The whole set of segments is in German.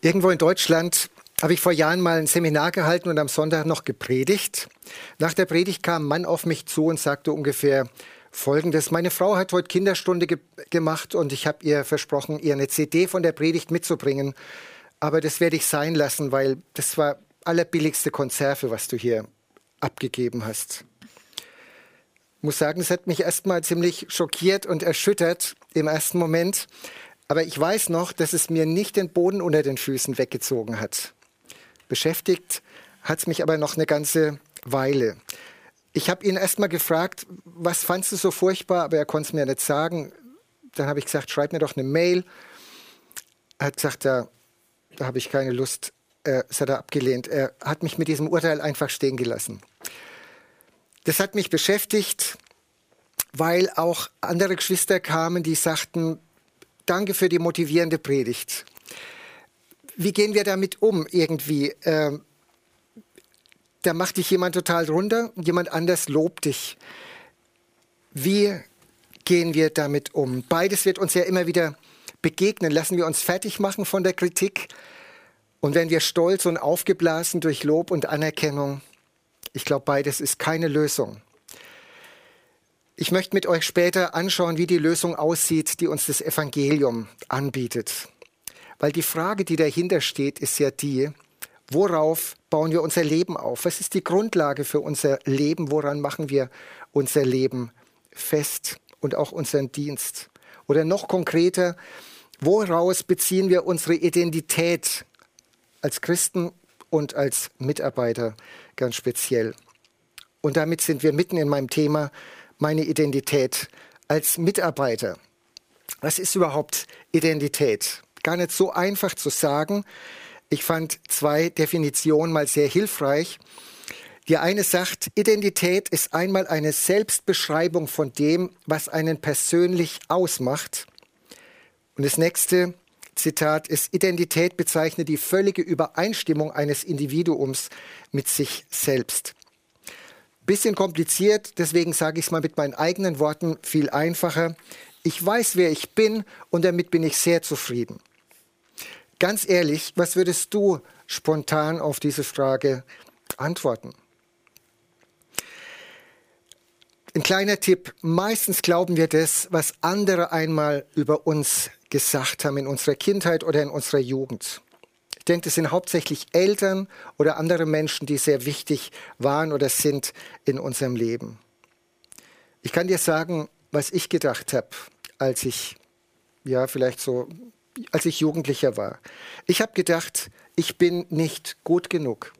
Irgendwo in Deutschland habe ich vor Jahren mal ein Seminar gehalten und am Sonntag noch gepredigt. Nach der Predigt kam ein Mann auf mich zu und sagte ungefähr Folgendes. Meine Frau hat heute Kinderstunde ge gemacht und ich habe ihr versprochen, ihr eine CD von der Predigt mitzubringen. Aber das werde ich sein lassen, weil das war allerbilligste Konserve, was du hier abgegeben hast. Ich muss sagen, es hat mich erstmal ziemlich schockiert und erschüttert im ersten Moment. Aber ich weiß noch, dass es mir nicht den Boden unter den Füßen weggezogen hat. Beschäftigt hat es mich aber noch eine ganze Weile. Ich habe ihn erst mal gefragt, was fandst du so furchtbar, aber er konnte es mir nicht sagen. Dann habe ich gesagt, schreib mir doch eine Mail. Er hat gesagt, da, da habe ich keine Lust. Äh, das hat er abgelehnt. Er hat mich mit diesem Urteil einfach stehen gelassen. Das hat mich beschäftigt, weil auch andere Geschwister kamen, die sagten, danke für die motivierende Predigt wie gehen wir damit um irgendwie? Ähm, da macht dich jemand total runter, jemand anders lobt dich. Wie gehen wir damit um? Beides wird uns ja immer wieder begegnen. Lassen wir uns fertig machen von der Kritik und wenn wir stolz und aufgeblasen durch Lob und Anerkennung, ich glaube, beides ist keine Lösung. Ich möchte mit euch später anschauen, wie die Lösung aussieht, die uns das Evangelium anbietet. Weil die Frage, die dahinter steht, ist ja die, worauf bauen wir unser Leben auf? Was ist die Grundlage für unser Leben? Woran machen wir unser Leben fest und auch unseren Dienst? Oder noch konkreter, woraus beziehen wir unsere Identität als Christen und als Mitarbeiter ganz speziell? Und damit sind wir mitten in meinem Thema, meine Identität als Mitarbeiter. Was ist überhaupt Identität? gar nicht so einfach zu sagen. Ich fand zwei Definitionen mal sehr hilfreich. Die eine sagt, Identität ist einmal eine Selbstbeschreibung von dem, was einen persönlich ausmacht. Und das nächste Zitat ist, Identität bezeichnet die völlige Übereinstimmung eines Individuums mit sich selbst. Bisschen kompliziert, deswegen sage ich es mal mit meinen eigenen Worten viel einfacher. Ich weiß, wer ich bin und damit bin ich sehr zufrieden. Ganz ehrlich, was würdest du spontan auf diese Frage antworten? Ein kleiner Tipp. Meistens glauben wir das, was andere einmal über uns gesagt haben in unserer Kindheit oder in unserer Jugend. Ich denke, das sind hauptsächlich Eltern oder andere Menschen, die sehr wichtig waren oder sind in unserem Leben. Ich kann dir sagen, was ich gedacht habe, als ich ja vielleicht so als ich Jugendlicher war. Ich habe gedacht, ich bin nicht gut genug.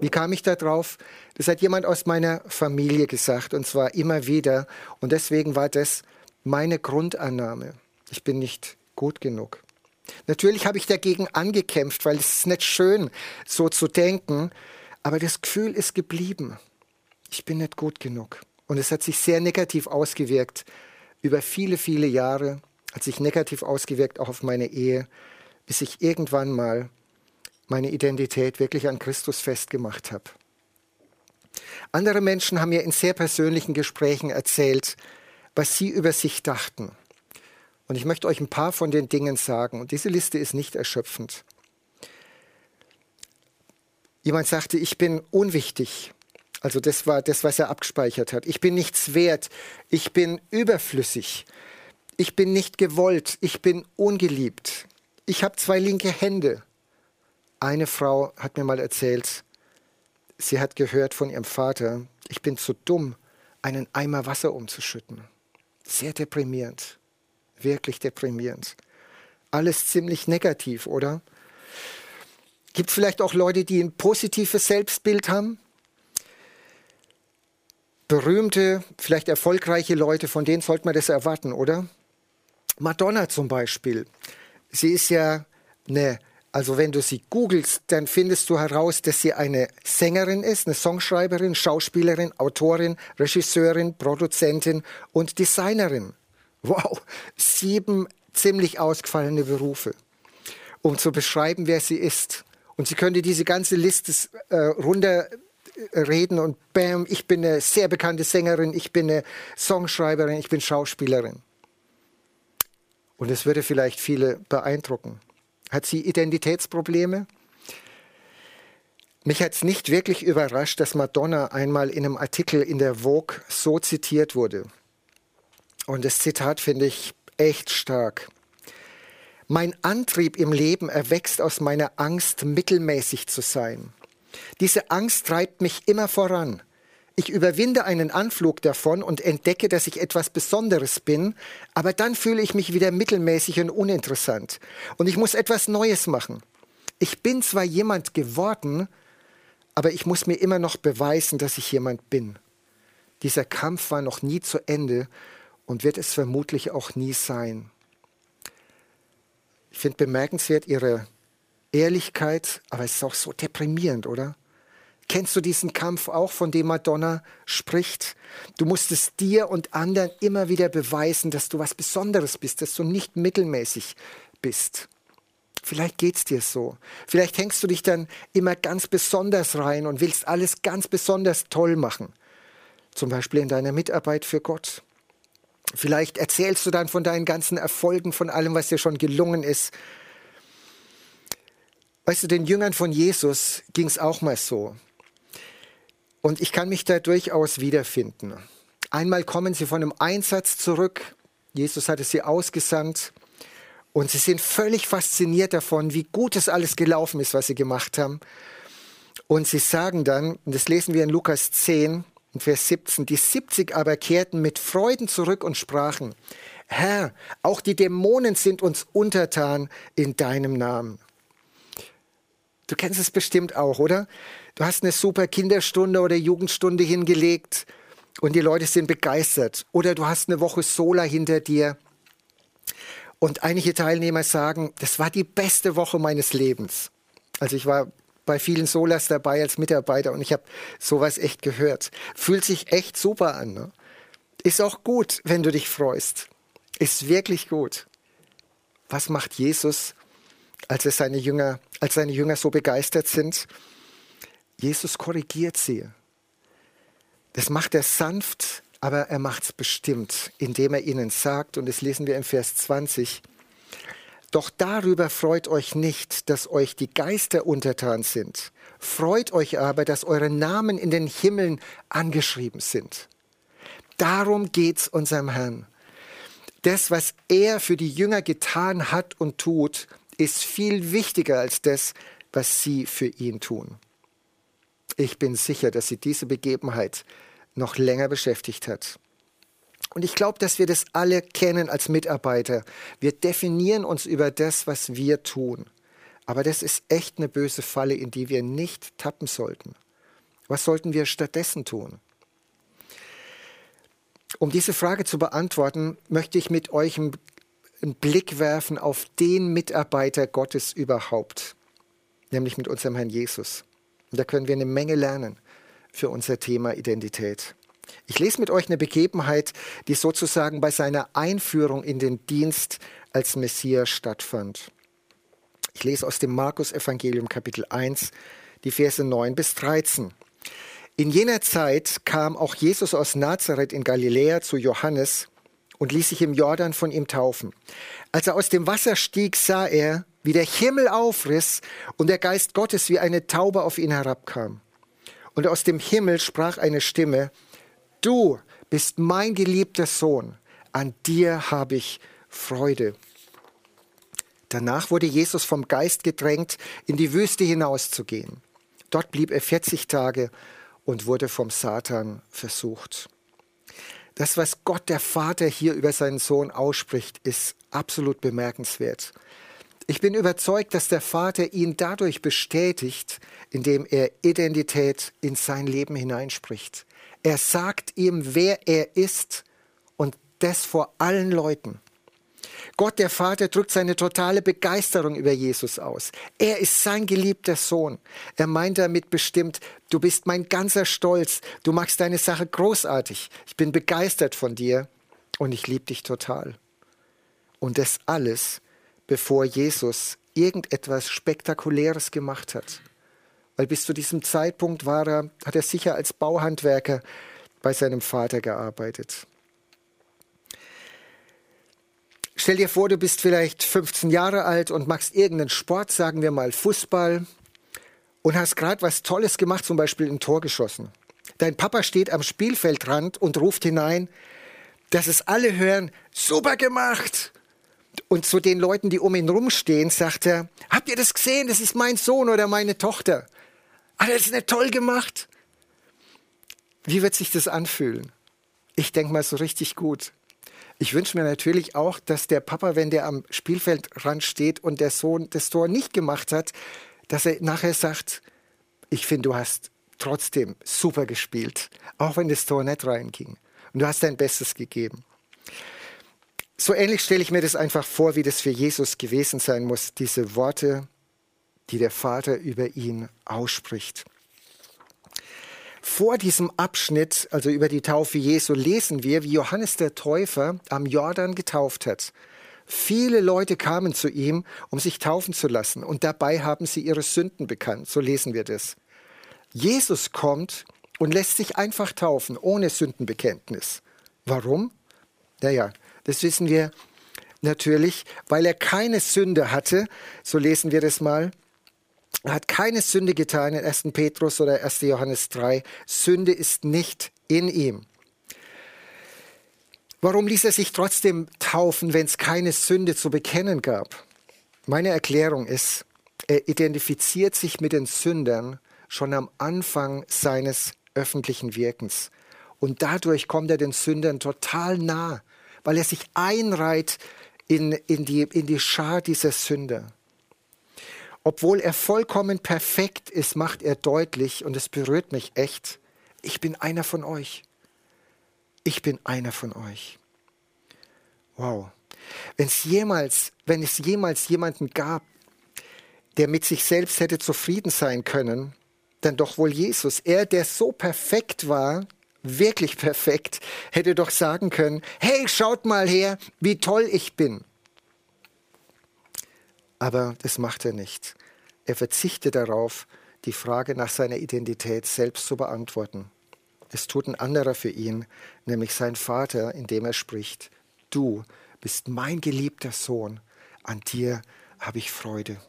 Wie kam ich da drauf? Das hat jemand aus meiner Familie gesagt und zwar immer wieder. Und deswegen war das meine Grundannahme. Ich bin nicht gut genug. Natürlich habe ich dagegen angekämpft, weil es ist nicht schön, so zu denken. Aber das Gefühl ist geblieben. Ich bin nicht gut genug. Und es hat sich sehr negativ ausgewirkt über viele, viele Jahre hat sich negativ ausgewirkt auch auf meine Ehe, bis ich irgendwann mal meine Identität wirklich an Christus festgemacht habe. Andere Menschen haben mir in sehr persönlichen Gesprächen erzählt, was sie über sich dachten. Und ich möchte euch ein paar von den Dingen sagen. Und diese Liste ist nicht erschöpfend. Jemand sagte, ich bin unwichtig. Also das war das, was er abgespeichert hat. Ich bin nichts wert. Ich bin überflüssig. Ich bin nicht gewollt, ich bin ungeliebt. Ich habe zwei linke Hände. Eine Frau hat mir mal erzählt, sie hat gehört von ihrem Vater, ich bin zu dumm, einen Eimer Wasser umzuschütten. Sehr deprimierend, wirklich deprimierend. Alles ziemlich negativ, oder? Gibt es vielleicht auch Leute, die ein positives Selbstbild haben? Berühmte, vielleicht erfolgreiche Leute, von denen sollte man das erwarten, oder? Madonna zum Beispiel. Sie ist ja eine, also wenn du sie googelst, dann findest du heraus, dass sie eine Sängerin ist, eine Songschreiberin, Schauspielerin, Autorin, Regisseurin, Produzentin und Designerin. Wow, sieben ziemlich ausgefallene Berufe, um zu beschreiben, wer sie ist. Und sie könnte diese ganze Liste äh, runterreden und bam, ich bin eine sehr bekannte Sängerin, ich bin eine Songschreiberin, ich bin Schauspielerin. Und es würde vielleicht viele beeindrucken. Hat sie Identitätsprobleme? Mich hat es nicht wirklich überrascht, dass Madonna einmal in einem Artikel in der Vogue so zitiert wurde. Und das Zitat finde ich echt stark. Mein Antrieb im Leben erwächst aus meiner Angst, mittelmäßig zu sein. Diese Angst treibt mich immer voran. Ich überwinde einen Anflug davon und entdecke, dass ich etwas Besonderes bin, aber dann fühle ich mich wieder mittelmäßig und uninteressant. Und ich muss etwas Neues machen. Ich bin zwar jemand geworden, aber ich muss mir immer noch beweisen, dass ich jemand bin. Dieser Kampf war noch nie zu Ende und wird es vermutlich auch nie sein. Ich finde bemerkenswert ihre Ehrlichkeit, aber es ist auch so deprimierend, oder? Kennst du diesen Kampf auch, von dem Madonna spricht? Du musst es dir und anderen immer wieder beweisen, dass du was Besonderes bist, dass du nicht mittelmäßig bist. Vielleicht geht es dir so. Vielleicht hängst du dich dann immer ganz besonders rein und willst alles ganz besonders toll machen. Zum Beispiel in deiner Mitarbeit für Gott. Vielleicht erzählst du dann von deinen ganzen Erfolgen, von allem, was dir schon gelungen ist. Weißt du, den Jüngern von Jesus ging es auch mal so. Und ich kann mich da durchaus wiederfinden. Einmal kommen sie von einem Einsatz zurück. Jesus hatte sie ausgesandt. Und sie sind völlig fasziniert davon, wie gut es alles gelaufen ist, was sie gemacht haben. Und sie sagen dann, und das lesen wir in Lukas 10, in Vers 17, die 70 aber kehrten mit Freuden zurück und sprachen, Herr, auch die Dämonen sind uns untertan in deinem Namen. Du kennst es bestimmt auch, oder? Du hast eine super Kinderstunde oder Jugendstunde hingelegt und die Leute sind begeistert. Oder du hast eine Woche Sola hinter dir und einige Teilnehmer sagen, das war die beste Woche meines Lebens. Also ich war bei vielen Solas dabei als Mitarbeiter und ich habe sowas echt gehört. Fühlt sich echt super an. Ne? Ist auch gut, wenn du dich freust. Ist wirklich gut. Was macht Jesus, als es seine Jünger, als seine Jünger so begeistert sind? Jesus korrigiert sie. Das macht er sanft, aber er macht es bestimmt, indem er ihnen sagt, und das lesen wir im Vers 20, doch darüber freut euch nicht, dass euch die Geister untertan sind. Freut euch aber, dass eure Namen in den Himmeln angeschrieben sind. Darum geht's unserem Herrn. Das, was er für die Jünger getan hat und tut, ist viel wichtiger als das, was sie für ihn tun. Ich bin sicher, dass sie diese Begebenheit noch länger beschäftigt hat. Und ich glaube, dass wir das alle kennen als Mitarbeiter. Wir definieren uns über das, was wir tun. Aber das ist echt eine böse Falle, in die wir nicht tappen sollten. Was sollten wir stattdessen tun? Um diese Frage zu beantworten, möchte ich mit euch einen Blick werfen auf den Mitarbeiter Gottes überhaupt, nämlich mit unserem Herrn Jesus. Und da können wir eine Menge lernen für unser Thema Identität. Ich lese mit euch eine Begebenheit, die sozusagen bei seiner Einführung in den Dienst als Messias stattfand. Ich lese aus dem Markus Evangelium Kapitel 1, die Verse 9 bis 13. In jener Zeit kam auch Jesus aus Nazareth in Galiläa zu Johannes und ließ sich im Jordan von ihm taufen. Als er aus dem Wasser stieg, sah er, wie der Himmel aufriss und der Geist Gottes wie eine Taube auf ihn herabkam. Und aus dem Himmel sprach eine Stimme, Du bist mein geliebter Sohn, an dir habe ich Freude. Danach wurde Jesus vom Geist gedrängt, in die Wüste hinauszugehen. Dort blieb er 40 Tage und wurde vom Satan versucht. Das, was Gott der Vater hier über seinen Sohn ausspricht, ist absolut bemerkenswert. Ich bin überzeugt, dass der Vater ihn dadurch bestätigt, indem er Identität in sein Leben hineinspricht. Er sagt ihm, wer er ist und das vor allen Leuten. Gott der Vater drückt seine totale Begeisterung über Jesus aus. Er ist sein geliebter Sohn. Er meint damit bestimmt, du bist mein ganzer Stolz, du machst deine Sache großartig, ich bin begeistert von dir und ich liebe dich total. Und das alles, bevor Jesus irgendetwas Spektakuläres gemacht hat. Weil bis zu diesem Zeitpunkt war er, hat er sicher als Bauhandwerker bei seinem Vater gearbeitet. Stell dir vor, du bist vielleicht 15 Jahre alt und machst irgendeinen Sport, sagen wir mal Fußball, und hast gerade was Tolles gemacht, zum Beispiel ein Tor geschossen. Dein Papa steht am Spielfeldrand und ruft hinein, dass es alle hören, super gemacht. Und zu den Leuten, die um ihn rumstehen, sagt er, habt ihr das gesehen? Das ist mein Sohn oder meine Tochter. Ah, das nicht toll gemacht. Wie wird sich das anfühlen? Ich denke mal so richtig gut. Ich wünsche mir natürlich auch, dass der Papa, wenn der am Spielfeldrand steht und der Sohn das Tor nicht gemacht hat, dass er nachher sagt, ich finde, du hast trotzdem super gespielt, auch wenn das Tor nicht reinging. Und du hast dein Bestes gegeben. So ähnlich stelle ich mir das einfach vor, wie das für Jesus gewesen sein muss, diese Worte, die der Vater über ihn ausspricht. Vor diesem Abschnitt, also über die Taufe Jesu, lesen wir, wie Johannes der Täufer am Jordan getauft hat. Viele Leute kamen zu ihm, um sich taufen zu lassen, und dabei haben sie ihre Sünden bekannt. So lesen wir das. Jesus kommt und lässt sich einfach taufen, ohne Sündenbekenntnis. Warum? Naja, das wissen wir natürlich, weil er keine Sünde hatte, so lesen wir das mal. Er hat keine Sünde getan in 1. Petrus oder 1. Johannes 3. Sünde ist nicht in ihm. Warum ließ er sich trotzdem taufen, wenn es keine Sünde zu bekennen gab? Meine Erklärung ist, er identifiziert sich mit den Sündern schon am Anfang seines öffentlichen Wirkens. Und dadurch kommt er den Sündern total nah, weil er sich einreiht in, in, die, in die Schar dieser Sünder. Obwohl er vollkommen perfekt ist, macht er deutlich, und es berührt mich echt, ich bin einer von euch. Ich bin einer von euch. Wow. Wenn es jemals, wenn es jemals jemanden gab, der mit sich selbst hätte zufrieden sein können, dann doch wohl Jesus. Er, der so perfekt war, wirklich perfekt, hätte doch sagen können, hey, schaut mal her, wie toll ich bin. Aber das macht er nicht. Er verzichtet darauf, die Frage nach seiner Identität selbst zu beantworten. Es tut ein anderer für ihn, nämlich sein Vater, indem er spricht, du bist mein geliebter Sohn, an dir habe ich Freude.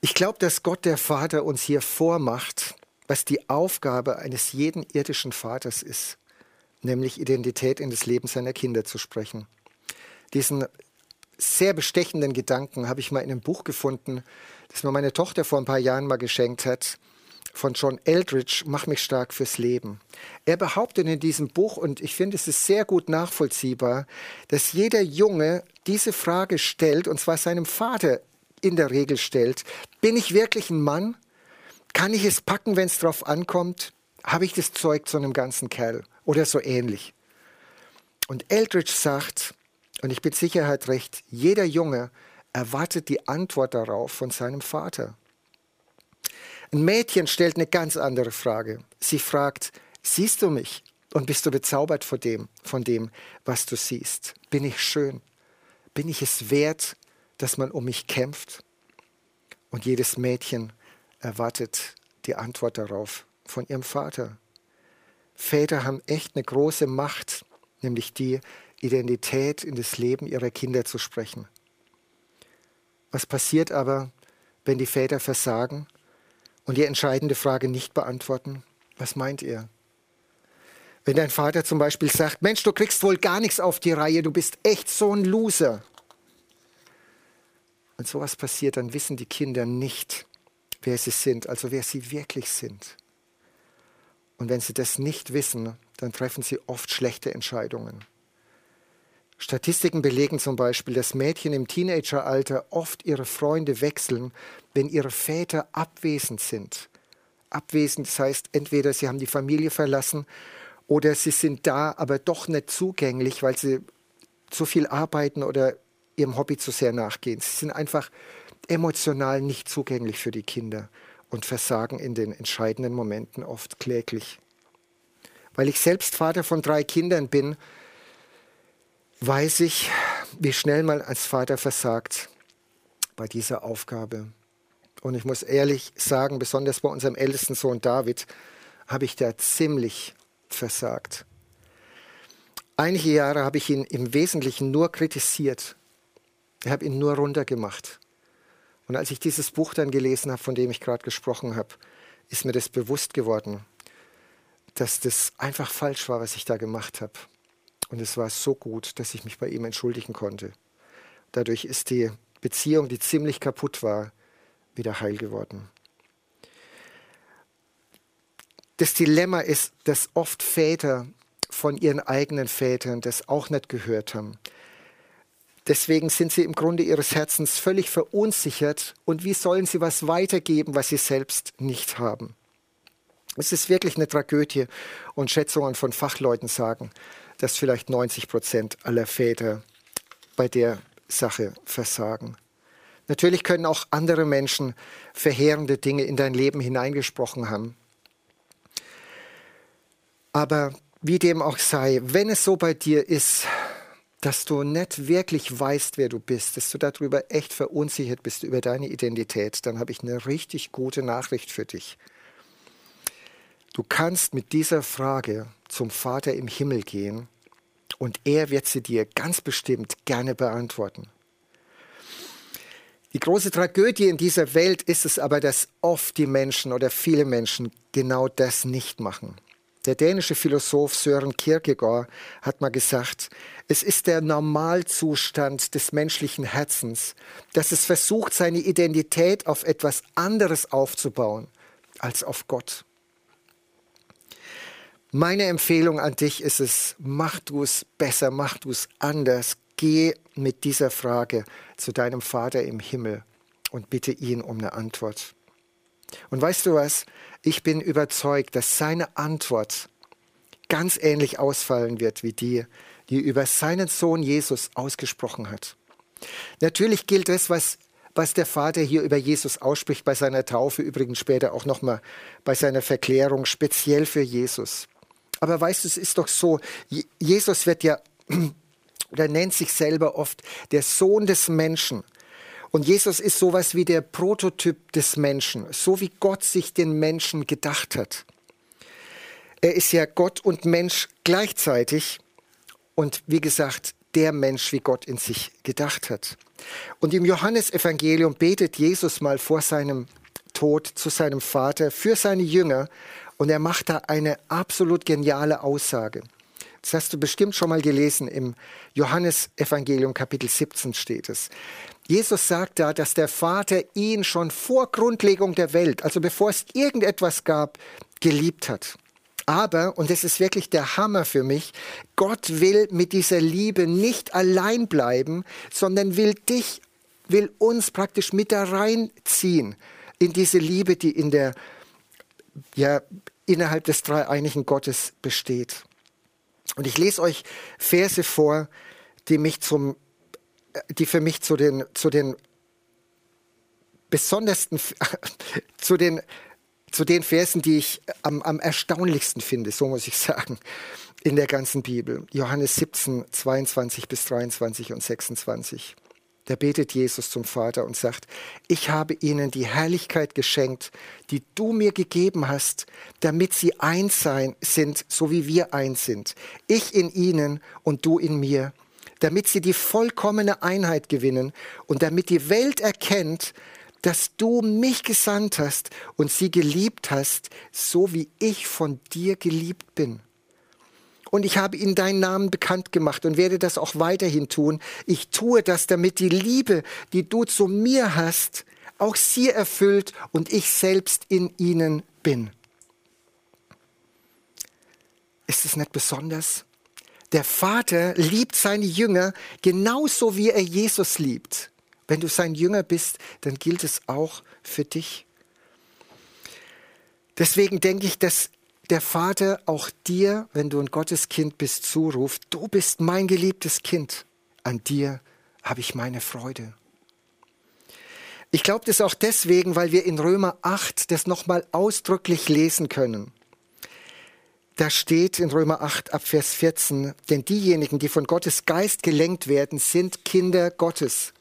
Ich glaube, dass Gott der Vater uns hier vormacht, was die Aufgabe eines jeden irdischen Vaters ist, nämlich Identität in das Leben seiner Kinder zu sprechen. Diesen sehr bestechenden Gedanken habe ich mal in einem Buch gefunden, das mir meine Tochter vor ein paar Jahren mal geschenkt hat, von John Eldridge, Mach mich stark fürs Leben. Er behauptet in diesem Buch, und ich finde es ist sehr gut nachvollziehbar, dass jeder Junge diese Frage stellt, und zwar seinem Vater in der Regel stellt, bin ich wirklich ein Mann? Kann ich es packen, wenn es drauf ankommt? Habe ich das Zeug zu einem ganzen Kerl? Oder so ähnlich. Und Eldridge sagt, und ich bin Sicherheit recht, jeder Junge erwartet die Antwort darauf von seinem Vater. Ein Mädchen stellt eine ganz andere Frage. Sie fragt, siehst du mich? Und bist du bezaubert von dem, von dem, was du siehst? Bin ich schön? Bin ich es wert, dass man um mich kämpft? Und jedes Mädchen erwartet die Antwort darauf von ihrem Vater. Väter haben echt eine große Macht, nämlich die Identität in das Leben ihrer Kinder zu sprechen. Was passiert aber, wenn die Väter versagen und die entscheidende Frage nicht beantworten? Was meint ihr? Wenn dein Vater zum Beispiel sagt, Mensch, du kriegst wohl gar nichts auf die Reihe, du bist echt so ein Loser. Wenn sowas passiert, dann wissen die Kinder nicht, wer sie sind, also wer sie wirklich sind. Und wenn sie das nicht wissen, dann treffen sie oft schlechte Entscheidungen. Statistiken belegen zum Beispiel, dass Mädchen im Teenageralter oft ihre Freunde wechseln, wenn ihre Väter abwesend sind. Abwesend das heißt, entweder sie haben die Familie verlassen oder sie sind da, aber doch nicht zugänglich, weil sie zu viel arbeiten oder ihrem Hobby zu sehr nachgehen. Sie sind einfach emotional nicht zugänglich für die Kinder und versagen in den entscheidenden Momenten oft kläglich. Weil ich selbst Vater von drei Kindern bin, weiß ich, wie schnell man als Vater versagt bei dieser Aufgabe. Und ich muss ehrlich sagen, besonders bei unserem ältesten Sohn David, habe ich da ziemlich versagt. Einige Jahre habe ich ihn im Wesentlichen nur kritisiert. Ich habe ihn nur runtergemacht. Und als ich dieses Buch dann gelesen habe, von dem ich gerade gesprochen habe, ist mir das bewusst geworden, dass das einfach falsch war, was ich da gemacht habe. Und es war so gut, dass ich mich bei ihm entschuldigen konnte. Dadurch ist die Beziehung, die ziemlich kaputt war, wieder heil geworden. Das Dilemma ist, dass oft Väter von ihren eigenen Vätern das auch nicht gehört haben. Deswegen sind sie im Grunde ihres Herzens völlig verunsichert und wie sollen sie was weitergeben, was sie selbst nicht haben. Es ist wirklich eine Tragödie und Schätzungen von Fachleuten sagen, dass vielleicht 90 Prozent aller Väter bei der Sache versagen. Natürlich können auch andere Menschen verheerende Dinge in dein Leben hineingesprochen haben. Aber wie dem auch sei, wenn es so bei dir ist, dass du nicht wirklich weißt, wer du bist, dass du darüber echt verunsichert bist über deine Identität, dann habe ich eine richtig gute Nachricht für dich. Du kannst mit dieser Frage zum Vater im Himmel gehen und er wird sie dir ganz bestimmt gerne beantworten. Die große Tragödie in dieser Welt ist es aber, dass oft die Menschen oder viele Menschen genau das nicht machen. Der dänische Philosoph Søren Kierkegaard hat mal gesagt, es ist der Normalzustand des menschlichen Herzens, dass es versucht, seine Identität auf etwas anderes aufzubauen als auf Gott. Meine Empfehlung an dich ist es, mach du es besser, mach du es anders. Geh mit dieser Frage zu deinem Vater im Himmel und bitte ihn um eine Antwort. Und weißt du was? Ich bin überzeugt, dass seine Antwort ganz ähnlich ausfallen wird wie die, die über seinen Sohn Jesus ausgesprochen hat. Natürlich gilt das, was, was der Vater hier über Jesus ausspricht bei seiner Taufe, übrigens später auch nochmal bei seiner Verklärung, speziell für Jesus. Aber weißt du, es ist doch so, Jesus wird ja, oder nennt sich selber oft der Sohn des Menschen. Und Jesus ist sowas wie der Prototyp des Menschen, so wie Gott sich den Menschen gedacht hat. Er ist ja Gott und Mensch gleichzeitig und wie gesagt, der Mensch, wie Gott in sich gedacht hat. Und im Johannesevangelium betet Jesus mal vor seinem Tod zu seinem Vater für seine Jünger und er macht da eine absolut geniale Aussage. Das hast du bestimmt schon mal gelesen. Im Johannesevangelium Kapitel 17 steht es. Jesus sagt da, dass der Vater ihn schon vor Grundlegung der Welt, also bevor es irgendetwas gab, geliebt hat. Aber, und das ist wirklich der Hammer für mich, Gott will mit dieser Liebe nicht allein bleiben, sondern will dich, will uns praktisch mit da reinziehen in diese Liebe, die in der ja innerhalb des dreieinigen Gottes besteht. Und ich lese euch Verse vor, die mich zum, die für mich zu den, zu den besondersten, zu den, zu den Versen, die ich am, am erstaunlichsten finde, so muss ich sagen, in der ganzen Bibel. Johannes 17, 22 bis 23 und 26. Da betet Jesus zum Vater und sagt, ich habe ihnen die Herrlichkeit geschenkt, die du mir gegeben hast, damit sie eins sein, sind, so wie wir eins sind. Ich in ihnen und du in mir, damit sie die vollkommene Einheit gewinnen und damit die Welt erkennt, dass du mich gesandt hast und sie geliebt hast, so wie ich von dir geliebt bin und ich habe ihnen deinen Namen bekannt gemacht und werde das auch weiterhin tun. Ich tue das, damit die Liebe, die du zu mir hast, auch sie erfüllt und ich selbst in ihnen bin. Ist es nicht besonders? Der Vater liebt seine Jünger genauso wie er Jesus liebt. Wenn du sein Jünger bist, dann gilt es auch für dich. Deswegen denke ich, dass der Vater auch dir, wenn du ein Gotteskind bist, zuruft, du bist mein geliebtes Kind, an dir habe ich meine Freude. Ich glaube das auch deswegen, weil wir in Römer 8 das nochmal ausdrücklich lesen können. Da steht in Römer 8 ab Vers 14, denn diejenigen, die von Gottes Geist gelenkt werden, sind Kinder Gottes.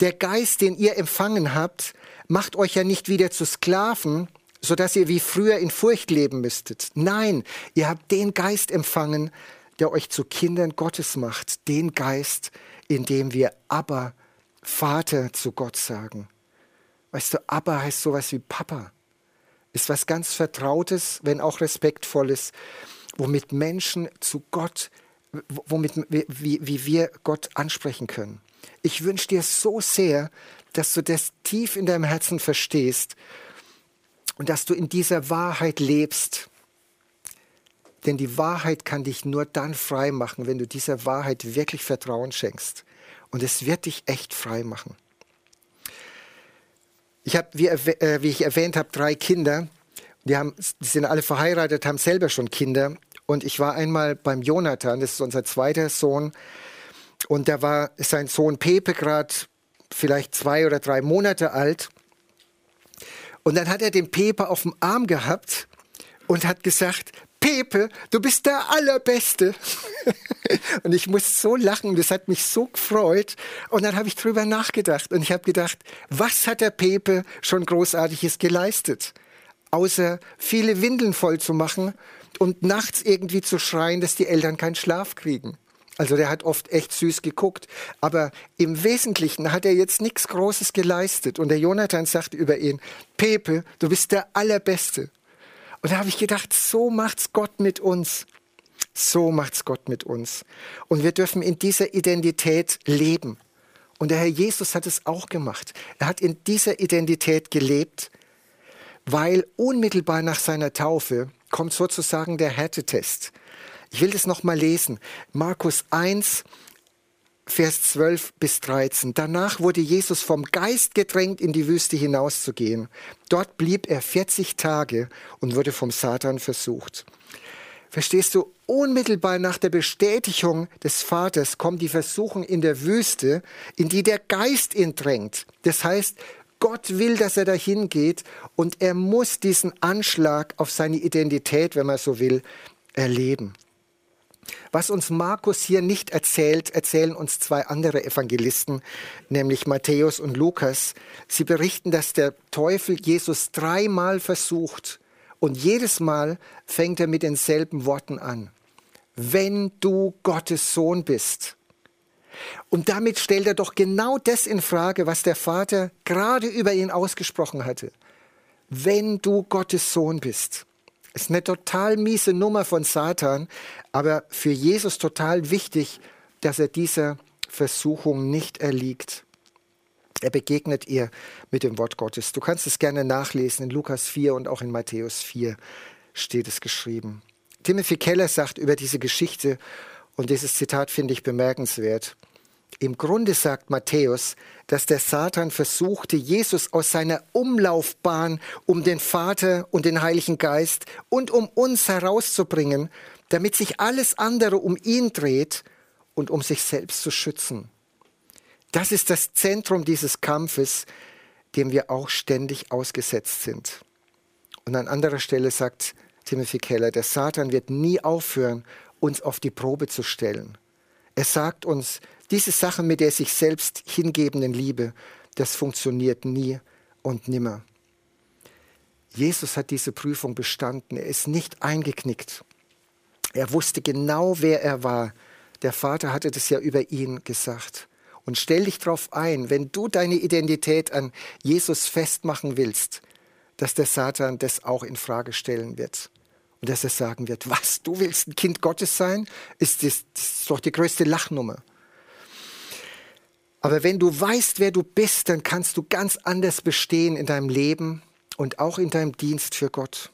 Der Geist, den ihr empfangen habt, macht euch ja nicht wieder zu Sklaven, so dass ihr wie früher in Furcht leben müsstet. Nein, ihr habt den Geist empfangen, der euch zu Kindern Gottes macht, den Geist, in dem wir aber Vater zu Gott sagen. Weißt du, aber heißt sowas wie Papa. Ist was ganz Vertrautes, wenn auch Respektvolles, womit Menschen zu Gott, womit, wie, wie wir Gott ansprechen können. Ich wünsche dir so sehr, dass du das tief in deinem Herzen verstehst und dass du in dieser Wahrheit lebst. Denn die Wahrheit kann dich nur dann frei machen, wenn du dieser Wahrheit wirklich Vertrauen schenkst. Und es wird dich echt frei machen. Ich habe, wie, äh, wie, ich erwähnt habe, drei Kinder. Die, haben, die sind alle verheiratet, haben selber schon Kinder. Und ich war einmal beim Jonathan, das ist unser zweiter Sohn. Und da war sein Sohn Pepe gerade vielleicht zwei oder drei Monate alt. Und dann hat er den Pepe auf dem Arm gehabt und hat gesagt, Pepe, du bist der Allerbeste. und ich muss so lachen, das hat mich so gefreut. Und dann habe ich drüber nachgedacht und ich habe gedacht, was hat der Pepe schon Großartiges geleistet? Außer viele Windeln voll zu machen und nachts irgendwie zu schreien, dass die Eltern keinen Schlaf kriegen. Also der hat oft echt süß geguckt. Aber im Wesentlichen hat er jetzt nichts Großes geleistet. Und der Jonathan sagt über ihn, Pepe, du bist der Allerbeste. Und da habe ich gedacht, so macht's Gott mit uns. So macht's Gott mit uns. Und wir dürfen in dieser Identität leben. Und der Herr Jesus hat es auch gemacht. Er hat in dieser Identität gelebt, weil unmittelbar nach seiner Taufe kommt sozusagen der Härtetest. Ich will das nochmal lesen. Markus 1, Vers 12 bis 13. Danach wurde Jesus vom Geist gedrängt, in die Wüste hinauszugehen. Dort blieb er 40 Tage und wurde vom Satan versucht. Verstehst du, unmittelbar nach der Bestätigung des Vaters kommt die Versuchung in der Wüste, in die der Geist ihn drängt. Das heißt, Gott will, dass er dahin geht und er muss diesen Anschlag auf seine Identität, wenn man so will, erleben. Was uns Markus hier nicht erzählt, erzählen uns zwei andere Evangelisten, nämlich Matthäus und Lukas. Sie berichten, dass der Teufel Jesus dreimal versucht und jedes Mal fängt er mit denselben Worten an. Wenn du Gottes Sohn bist. Und damit stellt er doch genau das in Frage, was der Vater gerade über ihn ausgesprochen hatte. Wenn du Gottes Sohn bist. Ist eine total miese Nummer von Satan, aber für Jesus total wichtig, dass er dieser Versuchung nicht erliegt. Er begegnet ihr mit dem Wort Gottes. Du kannst es gerne nachlesen. In Lukas 4 und auch in Matthäus 4 steht es geschrieben. Timothy Keller sagt über diese Geschichte, und dieses Zitat finde ich bemerkenswert, im Grunde sagt Matthäus, dass der Satan versuchte, Jesus aus seiner Umlaufbahn um den Vater und den Heiligen Geist und um uns herauszubringen, damit sich alles andere um ihn dreht und um sich selbst zu schützen. Das ist das Zentrum dieses Kampfes, dem wir auch ständig ausgesetzt sind. Und an anderer Stelle sagt Timothy Keller, der Satan wird nie aufhören, uns auf die Probe zu stellen. Er sagt uns, diese Sache mit der sich selbst hingebenden Liebe, das funktioniert nie und nimmer. Jesus hat diese Prüfung bestanden. Er ist nicht eingeknickt. Er wusste genau, wer er war. Der Vater hatte das ja über ihn gesagt. Und stell dich darauf ein, wenn du deine Identität an Jesus festmachen willst, dass der Satan das auch in Frage stellen wird. Und dass er sagen wird, was, du willst ein Kind Gottes sein? Ist das, das ist doch die größte Lachnummer. Aber wenn du weißt, wer du bist, dann kannst du ganz anders bestehen in deinem Leben und auch in deinem Dienst für Gott.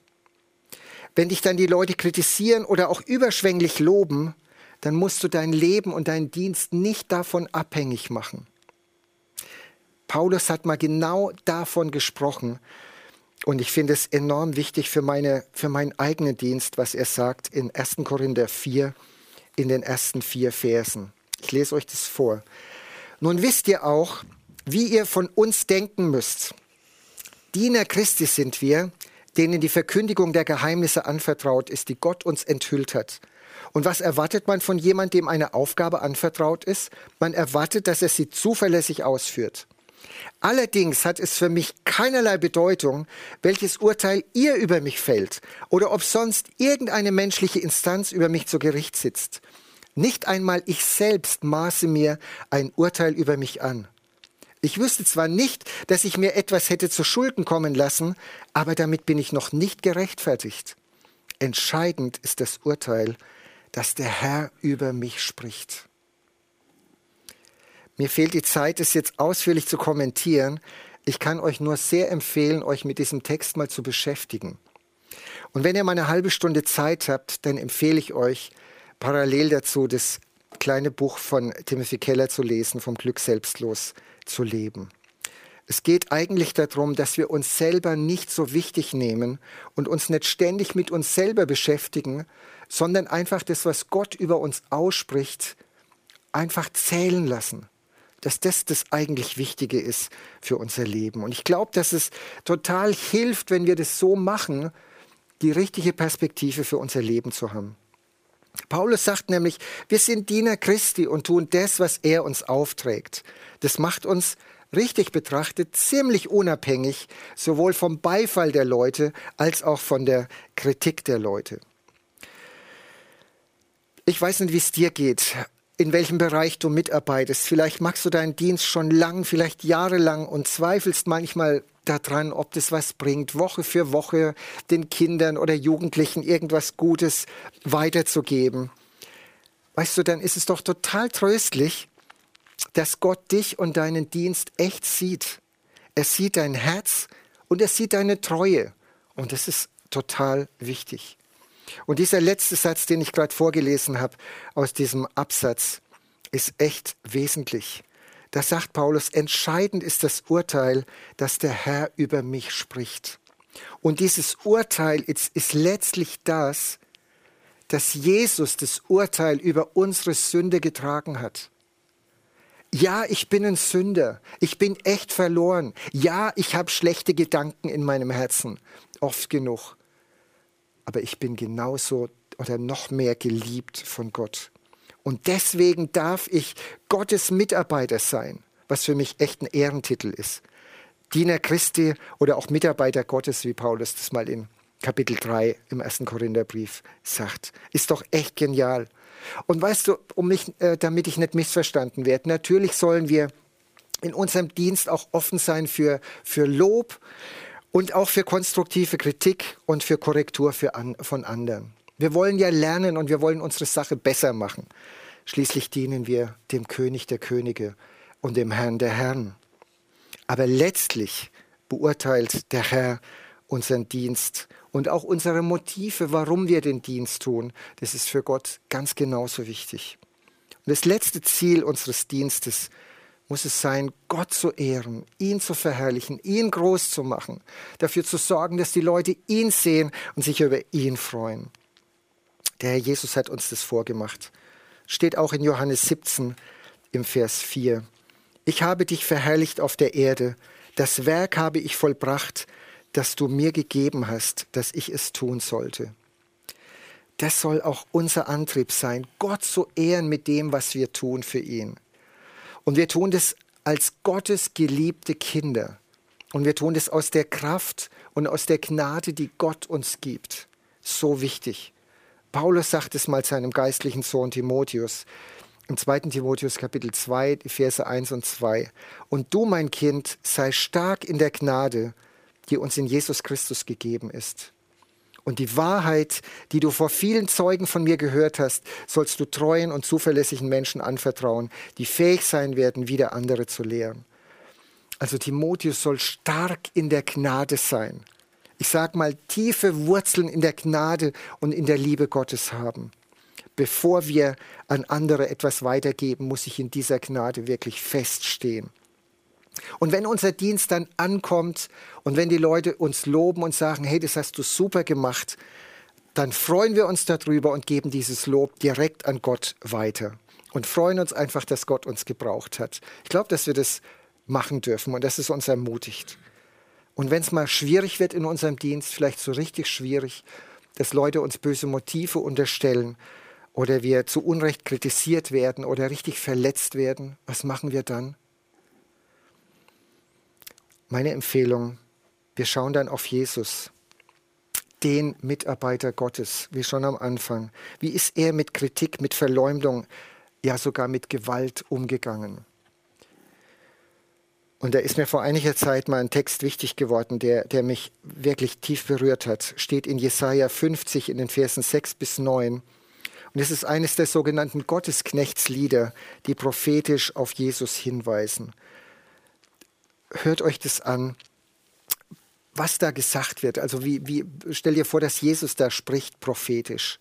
Wenn dich dann die Leute kritisieren oder auch überschwänglich loben, dann musst du dein Leben und deinen Dienst nicht davon abhängig machen. Paulus hat mal genau davon gesprochen und ich finde es enorm wichtig für, meine, für meinen eigenen Dienst, was er sagt in 1. Korinther 4, in den ersten vier Versen. Ich lese euch das vor. Nun wisst ihr auch, wie ihr von uns denken müsst. Diener Christi sind wir, denen die Verkündigung der Geheimnisse anvertraut ist, die Gott uns enthüllt hat. Und was erwartet man von jemandem, dem eine Aufgabe anvertraut ist? Man erwartet, dass er sie zuverlässig ausführt. Allerdings hat es für mich keinerlei Bedeutung, welches Urteil ihr über mich fällt oder ob sonst irgendeine menschliche Instanz über mich zu Gericht sitzt. Nicht einmal ich selbst maße mir ein Urteil über mich an. Ich wüsste zwar nicht, dass ich mir etwas hätte zu Schulden kommen lassen, aber damit bin ich noch nicht gerechtfertigt. Entscheidend ist das Urteil, dass der Herr über mich spricht. Mir fehlt die Zeit, es jetzt ausführlich zu kommentieren. Ich kann euch nur sehr empfehlen, euch mit diesem Text mal zu beschäftigen. Und wenn ihr mal eine halbe Stunde Zeit habt, dann empfehle ich euch, parallel dazu das kleine Buch von Timothy Keller zu lesen, vom Glück selbstlos zu leben. Es geht eigentlich darum, dass wir uns selber nicht so wichtig nehmen und uns nicht ständig mit uns selber beschäftigen, sondern einfach das, was Gott über uns ausspricht, einfach zählen lassen dass das das eigentlich Wichtige ist für unser Leben. Und ich glaube, dass es total hilft, wenn wir das so machen, die richtige Perspektive für unser Leben zu haben. Paulus sagt nämlich, wir sind Diener Christi und tun das, was er uns aufträgt. Das macht uns richtig betrachtet ziemlich unabhängig, sowohl vom Beifall der Leute als auch von der Kritik der Leute. Ich weiß nicht, wie es dir geht, in welchem Bereich du mitarbeitest. Vielleicht machst du deinen Dienst schon lang, vielleicht jahrelang und zweifelst manchmal daran, ob das was bringt, Woche für Woche den Kindern oder Jugendlichen irgendwas Gutes weiterzugeben. Weißt du, dann ist es doch total tröstlich, dass Gott dich und deinen Dienst echt sieht. Er sieht dein Herz und er sieht deine Treue. Und das ist total wichtig. Und dieser letzte Satz, den ich gerade vorgelesen habe aus diesem Absatz, ist echt wesentlich. Da sagt Paulus, entscheidend ist das Urteil, dass der Herr über mich spricht. Und dieses Urteil ist, ist letztlich das, dass Jesus das Urteil über unsere Sünde getragen hat. Ja, ich bin ein Sünder. Ich bin echt verloren. Ja, ich habe schlechte Gedanken in meinem Herzen. Oft genug aber ich bin genauso oder noch mehr geliebt von Gott. Und deswegen darf ich Gottes Mitarbeiter sein, was für mich echt ein Ehrentitel ist. Diener Christi oder auch Mitarbeiter Gottes, wie Paulus das mal in Kapitel 3 im ersten Korintherbrief sagt. Ist doch echt genial. Und weißt du, um mich, äh, damit ich nicht missverstanden werde, natürlich sollen wir in unserem Dienst auch offen sein für, für Lob, und auch für konstruktive Kritik und für Korrektur für an, von anderen. Wir wollen ja lernen und wir wollen unsere Sache besser machen. Schließlich dienen wir dem König der Könige und dem Herrn der Herren. Aber letztlich beurteilt der Herr unseren Dienst und auch unsere Motive, warum wir den Dienst tun. Das ist für Gott ganz genauso wichtig. Und das letzte Ziel unseres Dienstes ist, muss es sein, Gott zu ehren, ihn zu verherrlichen, ihn groß zu machen, dafür zu sorgen, dass die Leute ihn sehen und sich über ihn freuen. Der Herr Jesus hat uns das vorgemacht. Steht auch in Johannes 17 im Vers 4. Ich habe dich verherrlicht auf der Erde, das Werk habe ich vollbracht, das du mir gegeben hast, dass ich es tun sollte. Das soll auch unser Antrieb sein, Gott zu ehren mit dem, was wir tun für ihn. Und wir tun das als Gottes geliebte Kinder. Und wir tun das aus der Kraft und aus der Gnade, die Gott uns gibt. So wichtig. Paulus sagt es mal seinem geistlichen Sohn Timotheus. Im 2. Timotheus Kapitel 2, die Verse 1 und 2. Und du, mein Kind, sei stark in der Gnade, die uns in Jesus Christus gegeben ist. Und die Wahrheit, die du vor vielen Zeugen von mir gehört hast, sollst du treuen und zuverlässigen Menschen anvertrauen, die fähig sein werden, wieder andere zu lehren. Also Timotheus soll stark in der Gnade sein. Ich sage mal, tiefe Wurzeln in der Gnade und in der Liebe Gottes haben. Bevor wir an andere etwas weitergeben, muss ich in dieser Gnade wirklich feststehen. Und wenn unser Dienst dann ankommt und wenn die Leute uns loben und sagen, hey, das hast du super gemacht, dann freuen wir uns darüber und geben dieses Lob direkt an Gott weiter und freuen uns einfach, dass Gott uns gebraucht hat. Ich glaube, dass wir das machen dürfen und dass es uns ermutigt. Und wenn es mal schwierig wird in unserem Dienst, vielleicht so richtig schwierig, dass Leute uns böse Motive unterstellen oder wir zu Unrecht kritisiert werden oder richtig verletzt werden, was machen wir dann? Meine Empfehlung, wir schauen dann auf Jesus, den Mitarbeiter Gottes, wie schon am Anfang. Wie ist er mit Kritik, mit Verleumdung, ja sogar mit Gewalt umgegangen? Und da ist mir vor einiger Zeit mal ein Text wichtig geworden, der, der mich wirklich tief berührt hat. Steht in Jesaja 50 in den Versen 6 bis 9. Und es ist eines der sogenannten Gottesknechtslieder, die prophetisch auf Jesus hinweisen. Hört euch das an, was da gesagt wird. Also wie, wie, stell dir vor, dass Jesus da spricht prophetisch.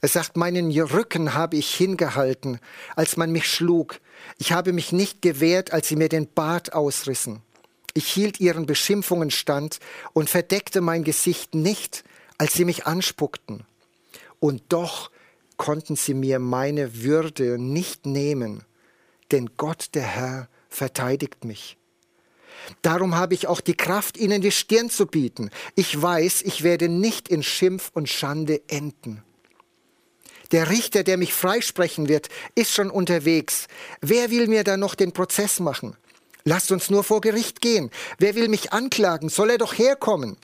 Er sagt, meinen Rücken habe ich hingehalten, als man mich schlug. Ich habe mich nicht gewehrt, als sie mir den Bart ausrissen. Ich hielt ihren Beschimpfungen stand und verdeckte mein Gesicht nicht, als sie mich anspuckten. Und doch konnten sie mir meine Würde nicht nehmen, denn Gott der Herr verteidigt mich. Darum habe ich auch die Kraft, ihnen die Stirn zu bieten. Ich weiß, ich werde nicht in Schimpf und Schande enden. Der Richter, der mich freisprechen wird, ist schon unterwegs. Wer will mir da noch den Prozess machen? Lasst uns nur vor Gericht gehen. Wer will mich anklagen? Soll er doch herkommen?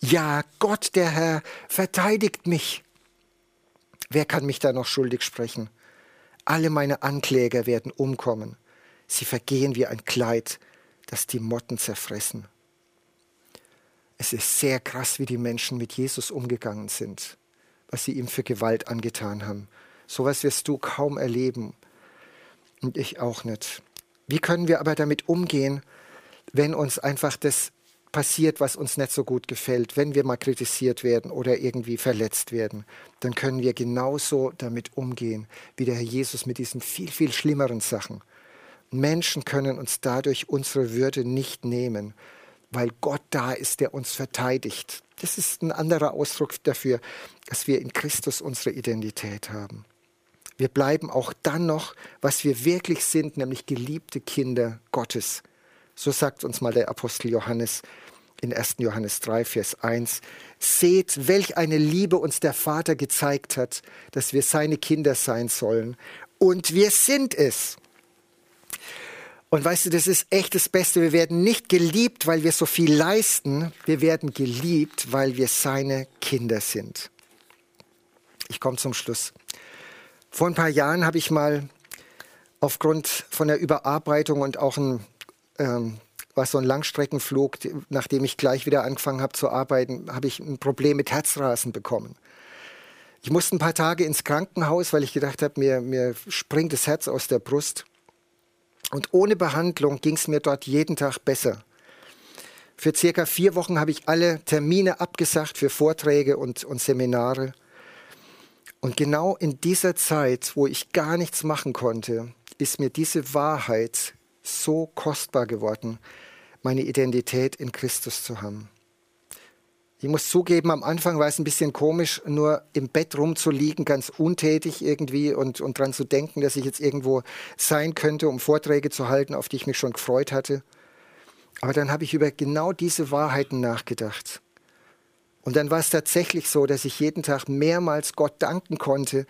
Ja, Gott, der Herr, verteidigt mich. Wer kann mich da noch schuldig sprechen? Alle meine Ankläger werden umkommen. Sie vergehen wie ein Kleid, das die Motten zerfressen. Es ist sehr krass, wie die Menschen mit Jesus umgegangen sind was sie ihm für Gewalt angetan haben. Sowas wirst du kaum erleben. Und ich auch nicht. Wie können wir aber damit umgehen, wenn uns einfach das passiert, was uns nicht so gut gefällt, wenn wir mal kritisiert werden oder irgendwie verletzt werden, dann können wir genauso damit umgehen, wie der Herr Jesus mit diesen viel, viel schlimmeren Sachen. Menschen können uns dadurch unsere Würde nicht nehmen, weil Gott da ist, der uns verteidigt. Das ist ein anderer Ausdruck dafür, dass wir in Christus unsere Identität haben. Wir bleiben auch dann noch, was wir wirklich sind, nämlich geliebte Kinder Gottes. So sagt uns mal der Apostel Johannes in 1. Johannes 3, Vers 1. Seht, welch eine Liebe uns der Vater gezeigt hat, dass wir seine Kinder sein sollen. Und wir sind es. Und weißt du, das ist echt das Beste. Wir werden nicht geliebt, weil wir so viel leisten. Wir werden geliebt, weil wir seine Kinder sind. Ich komme zum Schluss. Vor ein paar Jahren habe ich mal aufgrund von der Überarbeitung und auch ein, ähm, was so ein Langstreckenflug, nachdem ich gleich wieder angefangen habe zu arbeiten, habe ich ein Problem mit Herzrasen bekommen. Ich musste ein paar Tage ins Krankenhaus, weil ich gedacht habe, mir, mir springt das Herz aus der Brust. Und ohne Behandlung ging es mir dort jeden Tag besser. Für circa vier Wochen habe ich alle Termine abgesagt für Vorträge und, und Seminare. Und genau in dieser Zeit, wo ich gar nichts machen konnte, ist mir diese Wahrheit so kostbar geworden, meine Identität in Christus zu haben. Ich muss zugeben, am Anfang war es ein bisschen komisch, nur im Bett rumzuliegen, ganz untätig irgendwie und, und dran zu denken, dass ich jetzt irgendwo sein könnte, um Vorträge zu halten, auf die ich mich schon gefreut hatte. Aber dann habe ich über genau diese Wahrheiten nachgedacht. Und dann war es tatsächlich so, dass ich jeden Tag mehrmals Gott danken konnte.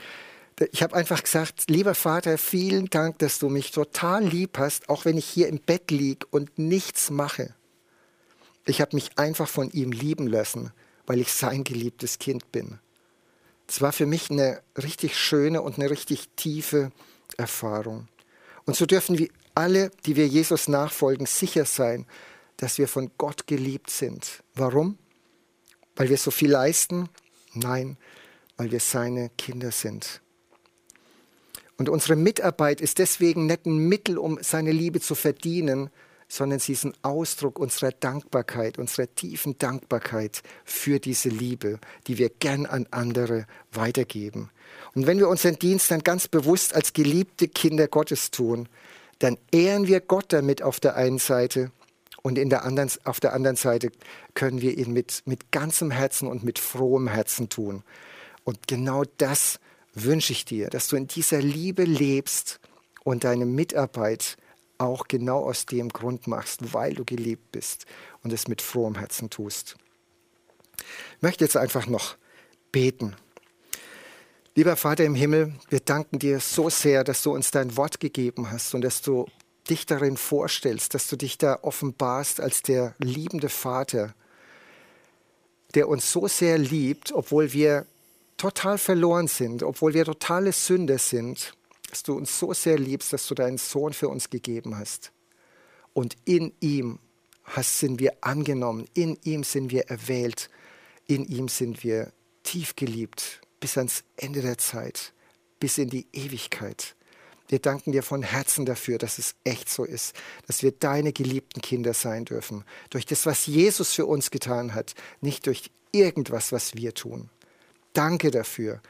Ich habe einfach gesagt, lieber Vater, vielen Dank, dass du mich total lieb hast, auch wenn ich hier im Bett liege und nichts mache. Ich habe mich einfach von ihm lieben lassen, weil ich sein geliebtes Kind bin. Es war für mich eine richtig schöne und eine richtig tiefe Erfahrung. Und so dürfen wir alle, die wir Jesus nachfolgen, sicher sein, dass wir von Gott geliebt sind. Warum? Weil wir so viel leisten? Nein, weil wir seine Kinder sind. Und unsere Mitarbeit ist deswegen nicht ein Mittel, um seine Liebe zu verdienen, sondern sie ist ein Ausdruck unserer Dankbarkeit, unserer tiefen Dankbarkeit für diese Liebe, die wir gern an andere weitergeben. Und wenn wir unseren Dienst dann ganz bewusst als geliebte Kinder Gottes tun, dann ehren wir Gott damit auf der einen Seite und in der anderen, auf der anderen Seite können wir ihn mit, mit ganzem Herzen und mit frohem Herzen tun. Und genau das wünsche ich dir, dass du in dieser Liebe lebst und deine Mitarbeit auch genau aus dem Grund machst, weil du geliebt bist und es mit frohem Herzen tust. Ich möchte jetzt einfach noch beten. Lieber Vater im Himmel, wir danken dir so sehr, dass du uns dein Wort gegeben hast und dass du dich darin vorstellst, dass du dich da offenbarst als der liebende Vater, der uns so sehr liebt, obwohl wir total verloren sind, obwohl wir totale Sünder sind, dass du uns so sehr liebst, dass du deinen Sohn für uns gegeben hast. Und in ihm hast, sind wir angenommen, in ihm sind wir erwählt, in ihm sind wir tief geliebt bis ans Ende der Zeit, bis in die Ewigkeit. Wir danken dir von Herzen dafür, dass es echt so ist, dass wir deine geliebten Kinder sein dürfen, durch das, was Jesus für uns getan hat, nicht durch irgendwas, was wir tun. Danke dafür.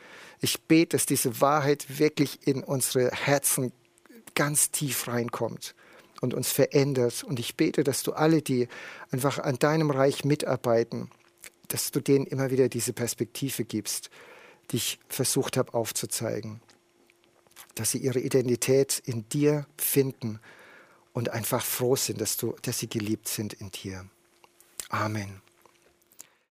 Ich bete, dass diese Wahrheit wirklich in unsere Herzen ganz tief reinkommt und uns verändert. Und ich bete, dass du alle, die einfach an deinem Reich mitarbeiten, dass du denen immer wieder diese Perspektive gibst, die ich versucht habe aufzuzeigen. Dass sie ihre Identität in dir finden und einfach froh sind, dass, du, dass sie geliebt sind in dir. Amen.